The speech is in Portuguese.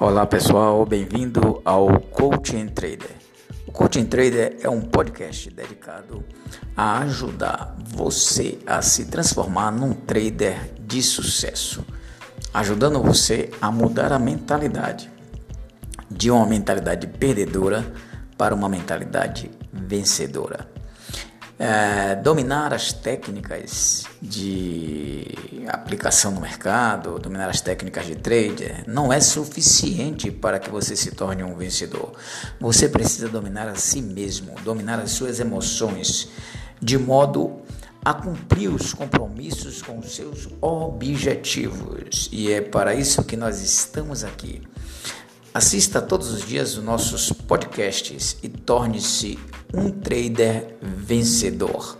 Olá pessoal, bem-vindo ao Coaching Trader. O Coaching Trader é um podcast dedicado a ajudar você a se transformar num trader de sucesso, ajudando você a mudar a mentalidade de uma mentalidade perdedora para uma mentalidade vencedora é, dominar as técnicas de aplicação no mercado, dominar as técnicas de trader, não é suficiente para que você se torne um vencedor. Você precisa dominar a si mesmo, dominar as suas emoções, de modo a cumprir os compromissos com os seus objetivos. E é para isso que nós estamos aqui. Assista todos os dias os nossos podcasts e torne-se um trader vencedor.